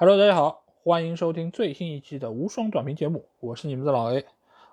Hello，大家好，欢迎收听最新一期的无双短评节目，我是你们的老 A。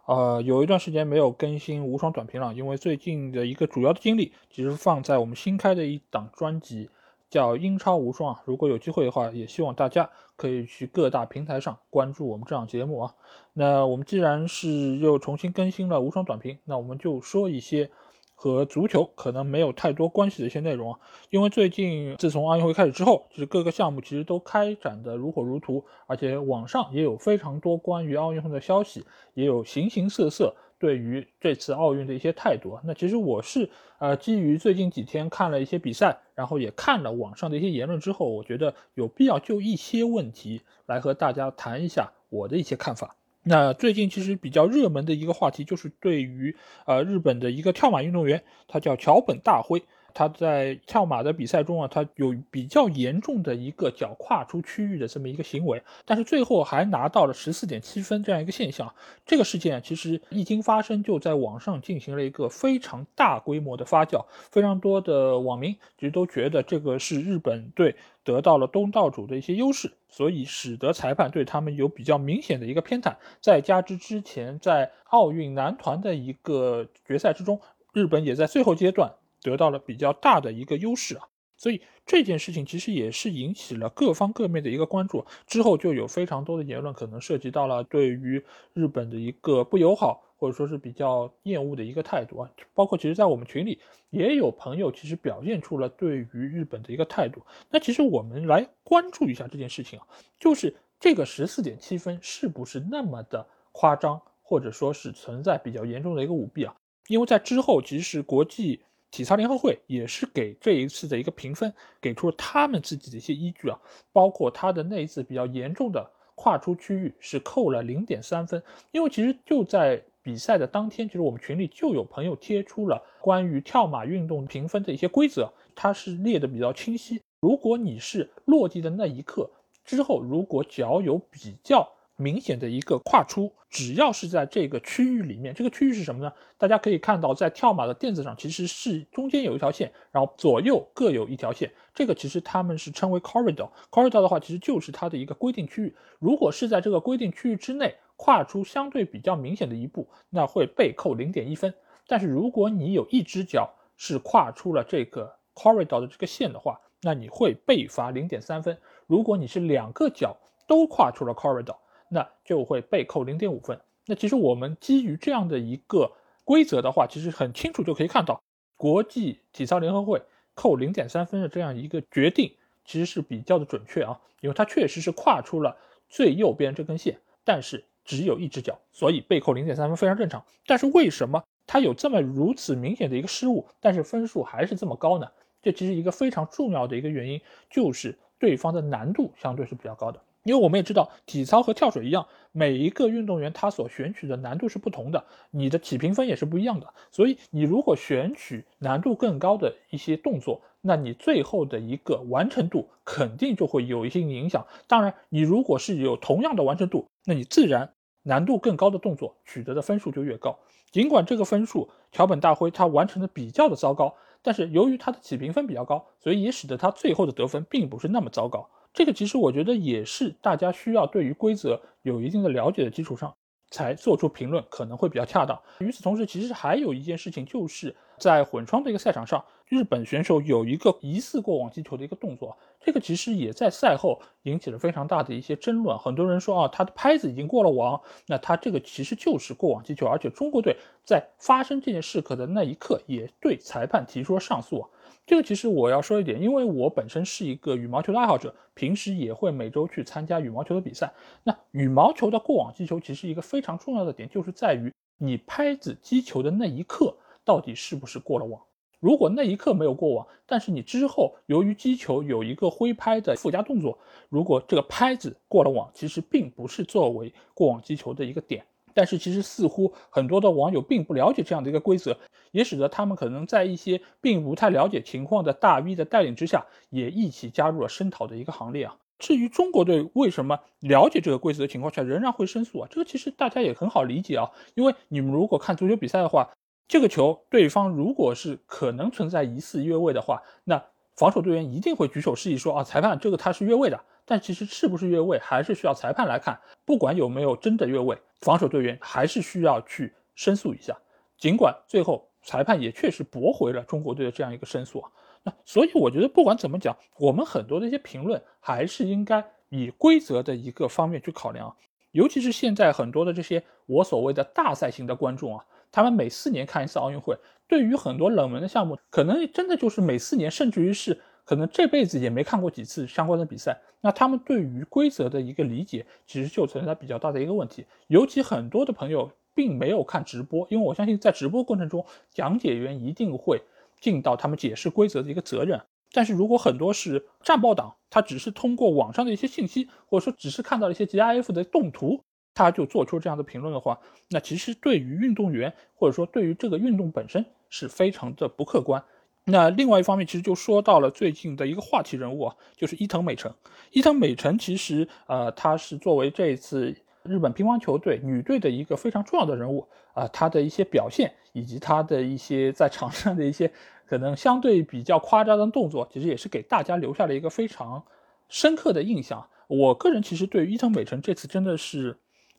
呃，有一段时间没有更新无双短评了，因为最近的一个主要的精力其实放在我们新开的一档专辑，叫英超无双啊。如果有机会的话，也希望大家可以去各大平台上关注我们这档节目啊。那我们既然是又重新更新了无双短评，那我们就说一些。和足球可能没有太多关系的一些内容啊，因为最近自从奥运会开始之后，就是各个项目其实都开展的如火如荼，而且网上也有非常多关于奥运会的消息，也有形形色色对于这次奥运的一些态度。那其实我是呃基于最近几天看了一些比赛，然后也看了网上的一些言论之后，我觉得有必要就一些问题来和大家谈一下我的一些看法。那最近其实比较热门的一个话题，就是对于呃日本的一个跳马运动员，他叫桥本大辉。他在跳马的比赛中啊，他有比较严重的一个脚跨出区域的这么一个行为，但是最后还拿到了十四点七分这样一个现象。这个事件其实一经发生，就在网上进行了一个非常大规模的发酵，非常多的网民其实都觉得这个是日本队得到了东道主的一些优势，所以使得裁判对他们有比较明显的一个偏袒。再加之之前在奥运男团的一个决赛之中，日本也在最后阶段。得到了比较大的一个优势啊，所以这件事情其实也是引起了各方各面的一个关注。之后就有非常多的言论，可能涉及到了对于日本的一个不友好，或者说是比较厌恶的一个态度啊。包括其实，在我们群里也有朋友其实表现出了对于日本的一个态度。那其实我们来关注一下这件事情啊，就是这个十四点七分是不是那么的夸张，或者说是存在比较严重的一个舞弊啊？因为在之后，其实国际。体操联合会也是给这一次的一个评分给出了他们自己的一些依据啊，包括他的那一次比较严重的跨出区域是扣了零点三分，因为其实就在比赛的当天，其实我们群里就有朋友贴出了关于跳马运动评分的一些规则，它是列的比较清晰。如果你是落地的那一刻之后，如果脚有比较。明显的一个跨出，只要是在这个区域里面，这个区域是什么呢？大家可以看到，在跳马的垫子上，其实是中间有一条线，然后左右各有一条线。这个其实他们是称为 corridor。corridor 的话，其实就是它的一个规定区域。如果是在这个规定区域之内跨出相对比较明显的一步，那会被扣零点一分。但是如果你有一只脚是跨出了这个 corridor 的这个线的话，那你会被罚零点三分。如果你是两个脚都跨出了 corridor，那就会被扣零点五分。那其实我们基于这样的一个规则的话，其实很清楚就可以看到，国际体操联合会扣零点三分的这样一个决定，其实是比较的准确啊，因为它确实是跨出了最右边这根线，但是只有一只脚，所以被扣零点三分非常正常。但是为什么它有这么如此明显的一个失误，但是分数还是这么高呢？这其实一个非常重要的一个原因，就是对方的难度相对是比较高的。因为我们也知道，体操和跳水一样，每一个运动员他所选取的难度是不同的，你的起评分也是不一样的。所以，你如果选取难度更高的一些动作，那你最后的一个完成度肯定就会有一些影响。当然，你如果是有同样的完成度，那你自然难度更高的动作取得的分数就越高。尽管这个分数桥本大辉他完成的比较的糟糕，但是由于他的起评分比较高，所以也使得他最后的得分并不是那么糟糕。这个其实我觉得也是大家需要对于规则有一定的了解的基础上，才做出评论可能会比较恰当。与此同时，其实还有一件事情，就是在混双的一个赛场上，日本选手有一个疑似过网击球的一个动作，这个其实也在赛后引起了非常大的一些争论。很多人说啊，他的拍子已经过了网，那他这个其实就是过网击球，而且中国队在发生这件事可的那一刻也对裁判提出了上诉。这个其实我要说一点，因为我本身是一个羽毛球的爱好者，平时也会每周去参加羽毛球的比赛。那羽毛球的过网击球，其实一个非常重要的点，就是在于你拍子击球的那一刻，到底是不是过了网。如果那一刻没有过网，但是你之后由于击球有一个挥拍的附加动作，如果这个拍子过了网，其实并不是作为过网击球的一个点。但是其实似乎很多的网友并不了解这样的一个规则，也使得他们可能在一些并不太了解情况的大 V 的带领之下，也一起加入了声讨的一个行列啊。至于中国队为什么了解这个规则的情况下仍然会申诉啊？这个其实大家也很好理解啊，因为你们如果看足球比赛的话，这个球对方如果是可能存在疑似越位的话，那防守队员一定会举手示意说啊，裁判这个他是越位的。但其实是不是越位还是需要裁判来看。不管有没有真的越位，防守队员还是需要去申诉一下。尽管最后裁判也确实驳回了中国队的这样一个申诉啊。那所以我觉得不管怎么讲，我们很多的一些评论还是应该以规则的一个方面去考量。尤其是现在很多的这些我所谓的大赛型的观众啊，他们每四年看一次奥运会，对于很多冷门的项目，可能真的就是每四年，甚至于是可能这辈子也没看过几次相关的比赛。那他们对于规则的一个理解，其实就存在比较大的一个问题。尤其很多的朋友并没有看直播，因为我相信在直播过程中，讲解员一定会尽到他们解释规则的一个责任。但是如果很多是战报党，他只是通过网上的一些信息，或者说只是看到了一些 GIF 的动图，他就做出这样的评论的话，那其实对于运动员，或者说对于这个运动本身是非常的不客观。那另外一方面，其实就说到了最近的一个话题人物啊，就是伊藤美诚。伊藤美诚其实呃，他是作为这一次日本乒乓球队女队的一个非常重要的人物啊，他的一些表现以及他的一些在场上的一些。可能相对比较夸张的动作，其实也是给大家留下了一个非常深刻的印象。我个人其实对于伊藤美诚这次真的是，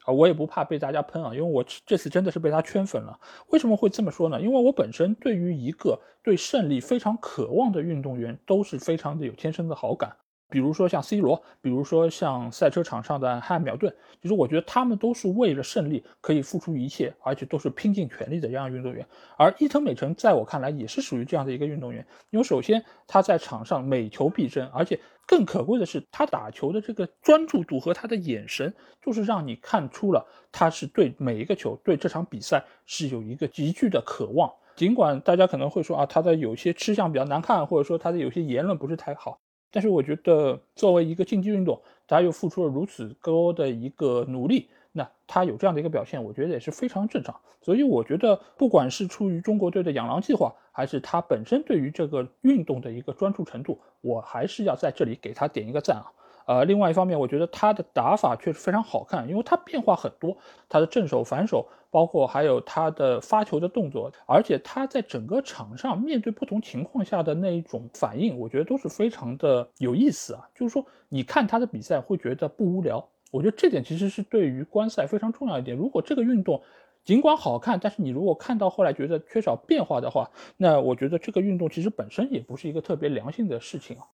啊，我也不怕被大家喷啊，因为我这次真的是被他圈粉了。为什么会这么说呢？因为我本身对于一个对胜利非常渴望的运动员，都是非常的有天生的好感。比如说像 C 罗，比如说像赛车场上的汉密尔顿，其实我觉得他们都是为了胜利可以付出一切，而且都是拼尽全力的这样运动员。而伊藤美诚在我看来也是属于这样的一个运动员，因为首先他在场上每球必争，而且更可贵的是他打球的这个专注度和他的眼神，就是让你看出了他是对每一个球、对这场比赛是有一个极具的渴望。尽管大家可能会说啊，他的有些吃相比较难看，或者说他的有些言论不是太好。但是我觉得，作为一个竞技运动，他又付出了如此高的一个努力，那他有这样的一个表现，我觉得也是非常正常。所以我觉得，不管是出于中国队的养狼计划，还是他本身对于这个运动的一个专注程度，我还是要在这里给他点一个赞啊。呃，另外一方面，我觉得他的打法确实非常好看，因为他变化很多，他的正手、反手，包括还有他的发球的动作，而且他在整个场上面对不同情况下的那一种反应，我觉得都是非常的有意思啊。就是说，你看他的比赛会觉得不无聊，我觉得这点其实是对于观赛非常重要一点。如果这个运动尽管好看，但是你如果看到后来觉得缺少变化的话，那我觉得这个运动其实本身也不是一个特别良性的事情啊。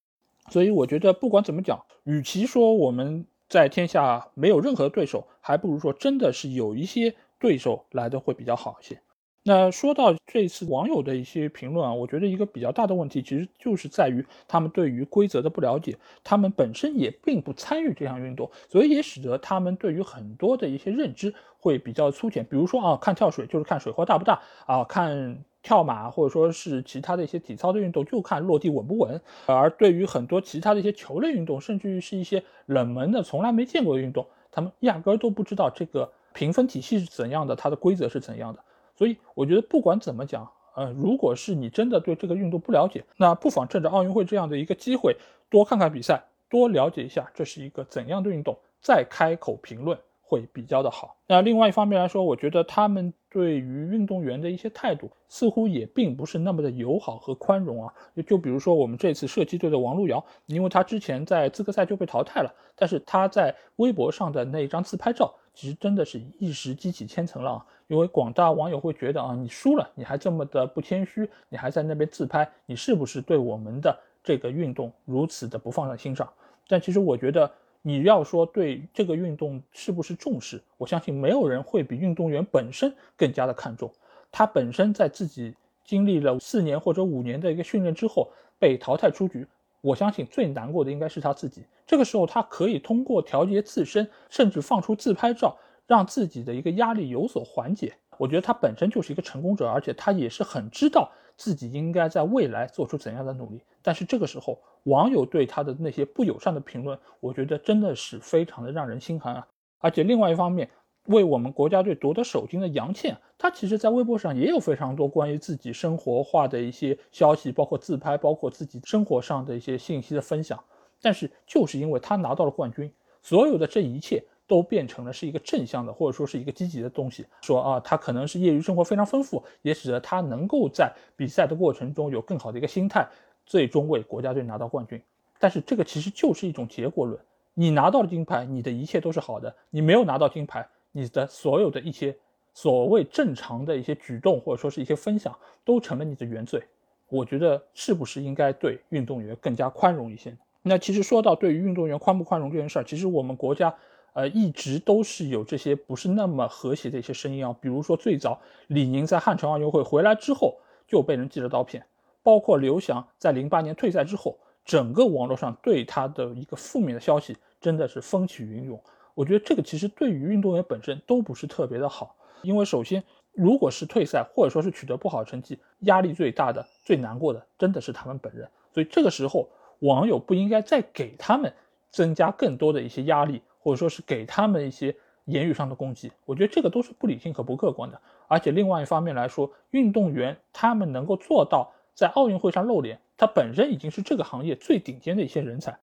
所以我觉得，不管怎么讲，与其说我们在天下没有任何对手，还不如说真的是有一些对手来的会比较好一些。那说到这次网友的一些评论啊，我觉得一个比较大的问题，其实就是在于他们对于规则的不了解，他们本身也并不参与这项运动，所以也使得他们对于很多的一些认知会比较粗浅。比如说啊，看跳水就是看水花大不大啊，看。跳马或者说是其他的一些体操的运动，就看落地稳不稳。而对于很多其他的一些球类运动，甚至于是一些冷门的、从来没见过的运动，他们压根儿都不知道这个评分体系是怎样的，它的规则是怎样的。所以我觉得不管怎么讲，呃，如果是你真的对这个运动不了解，那不妨趁着奥运会这样的一个机会，多看看比赛，多了解一下这是一个怎样的运动，再开口评论。会比较的好。那另外一方面来说，我觉得他们对于运动员的一些态度，似乎也并不是那么的友好和宽容啊。就比如说我们这次射击队的王璐瑶，因为他之前在资格赛就被淘汰了，但是他在微博上的那一张自拍照，其实真的是一石激起千层浪。因为广大网友会觉得啊，你输了，你还这么的不谦虚，你还在那边自拍，你是不是对我们的这个运动如此的不放在心上？但其实我觉得。你要说对这个运动是不是重视？我相信没有人会比运动员本身更加的看重。他本身在自己经历了四年或者五年的一个训练之后被淘汰出局，我相信最难过的应该是他自己。这个时候，他可以通过调节自身，甚至放出自拍照，让自己的一个压力有所缓解。我觉得他本身就是一个成功者，而且他也是很知道自己应该在未来做出怎样的努力。但是这个时候，网友对他的那些不友善的评论，我觉得真的是非常的让人心寒啊！而且另外一方面，为我们国家队夺得首金的杨倩，她其实在微博上也有非常多关于自己生活化的一些消息，包括自拍，包括自己生活上的一些信息的分享。但是就是因为她拿到了冠军，所有的这一切都变成了是一个正向的，或者说是一个积极的东西。说啊，他可能是业余生活非常丰富，也使得他能够在比赛的过程中有更好的一个心态。最终为国家队拿到冠军，但是这个其实就是一种结果论。你拿到了金牌，你的一切都是好的；你没有拿到金牌，你的所有的一些所谓正常的一些举动或者说是一些分享，都成了你的原罪。我觉得是不是应该对运动员更加宽容一些？那其实说到对于运动员宽不宽容这件事儿，其实我们国家呃一直都是有这些不是那么和谐的一些声音啊。比如说最早李宁在汉城奥运会回来之后就被人寄了刀片，包括刘翔在零八年退赛之后。整个网络上对他的一个负面的消息真的是风起云涌，我觉得这个其实对于运动员本身都不是特别的好，因为首先，如果是退赛或者说是取得不好成绩，压力最大的、最难过的真的是他们本人，所以这个时候网友不应该再给他们增加更多的一些压力，或者说是给他们一些言语上的攻击，我觉得这个都是不理性和不客观的。而且另外一方面来说，运动员他们能够做到在奥运会上露脸。他本身已经是这个行业最顶尖的一些人才，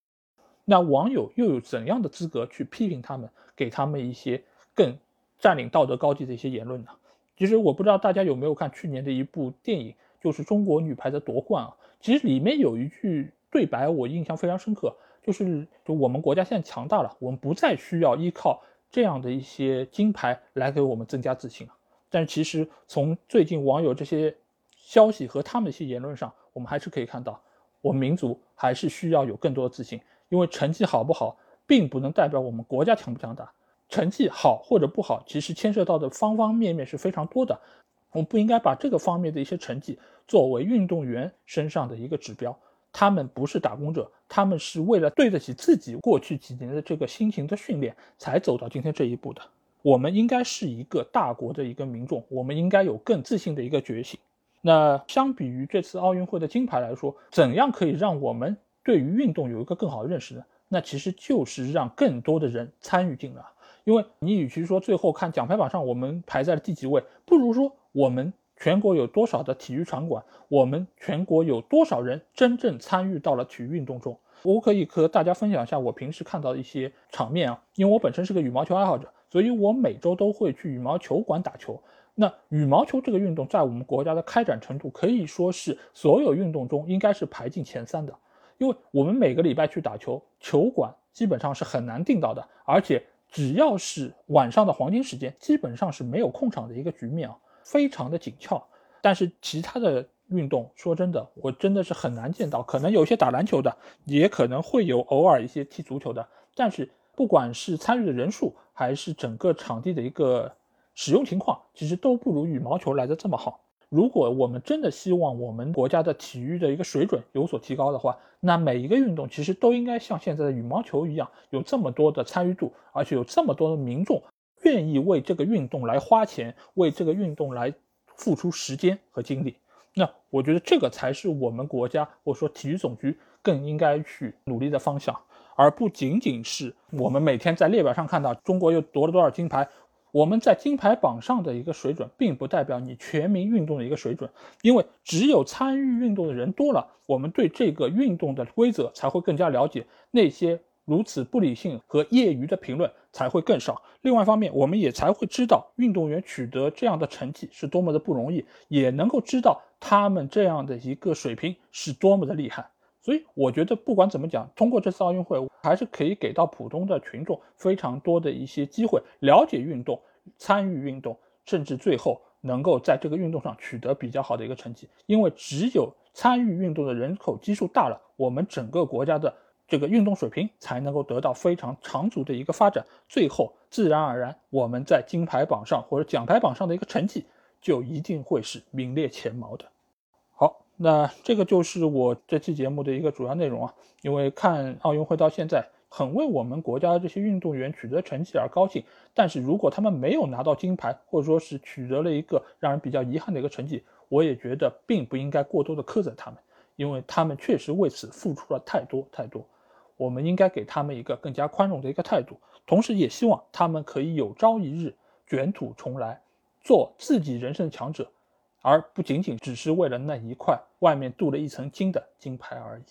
那网友又有怎样的资格去批评他们，给他们一些更占领道德高地的一些言论呢？其实我不知道大家有没有看去年的一部电影，就是中国女排的夺冠啊。其实里面有一句对白我印象非常深刻，就是就我们国家现在强大了，我们不再需要依靠这样的一些金牌来给我们增加自信了。但是其实从最近网友这些消息和他们一些言论上，我们还是可以看到，我们民族还是需要有更多的自信，因为成绩好不好，并不能代表我们国家强不强大。成绩好或者不好，其实牵涉到的方方面面是非常多的。我们不应该把这个方面的一些成绩作为运动员身上的一个指标。他们不是打工者，他们是为了对得起自己过去几年的这个辛勤的训练，才走到今天这一步的。我们应该是一个大国的一个民众，我们应该有更自信的一个觉醒。那相比于这次奥运会的金牌来说，怎样可以让我们对于运动有一个更好的认识呢？那其实就是让更多的人参与进来。因为你与其说最后看奖牌榜上我们排在了第几位，不如说我们全国有多少的体育场馆，我们全国有多少人真正参与到了体育运动中。我可以和大家分享一下我平时看到的一些场面啊，因为我本身是个羽毛球爱好者，所以我每周都会去羽毛球馆打球。那羽毛球这个运动在我们国家的开展程度可以说是所有运动中应该是排进前三的，因为我们每个礼拜去打球，球馆基本上是很难订到的，而且只要是晚上的黄金时间，基本上是没有空场的一个局面啊，非常的紧俏。但是其他的运动，说真的，我真的是很难见到，可能有些打篮球的，也可能会有偶尔一些踢足球的，但是不管是参与的人数，还是整个场地的一个。使用情况其实都不如羽毛球来的这么好。如果我们真的希望我们国家的体育的一个水准有所提高的话，那每一个运动其实都应该像现在的羽毛球一样，有这么多的参与度，而且有这么多的民众愿意为这个运动来花钱，为这个运动来付出时间和精力。那我觉得这个才是我们国家或者说体育总局更应该去努力的方向，而不仅仅是我们每天在列表上看到中国又夺了多少金牌。我们在金牌榜上的一个水准，并不代表你全民运动的一个水准，因为只有参与运动的人多了，我们对这个运动的规则才会更加了解，那些如此不理性和业余的评论才会更少。另外一方面，我们也才会知道运动员取得这样的成绩是多么的不容易，也能够知道他们这样的一个水平是多么的厉害。所以我觉得，不管怎么讲，通过这次奥运会，还是可以给到普通的群众非常多的一些机会，了解运动、参与运动，甚至最后能够在这个运动上取得比较好的一个成绩。因为只有参与运动的人口基数大了，我们整个国家的这个运动水平才能够得到非常长足的一个发展。最后，自然而然，我们在金牌榜上或者奖牌榜上的一个成绩，就一定会是名列前茅的。好那这个就是我这期节目的一个主要内容啊，因为看奥运会到现在，很为我们国家的这些运动员取得成绩而高兴。但是如果他们没有拿到金牌，或者说是取得了一个让人比较遗憾的一个成绩，我也觉得并不应该过多的苛责他们，因为他们确实为此付出了太多太多。我们应该给他们一个更加宽容的一个态度，同时也希望他们可以有朝一日卷土重来，做自己人生的强者。而不仅仅只是为了那一块外面镀了一层金的金牌而已。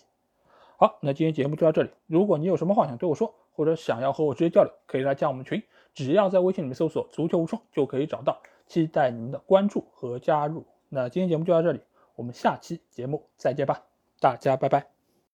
好，那今天节目就到这里。如果你有什么话想对我说，或者想要和我直接交流，可以来加我们群，只要在微信里面搜索“足球无双”就可以找到。期待你们的关注和加入。那今天节目就到这里，我们下期节目再见吧，大家拜拜。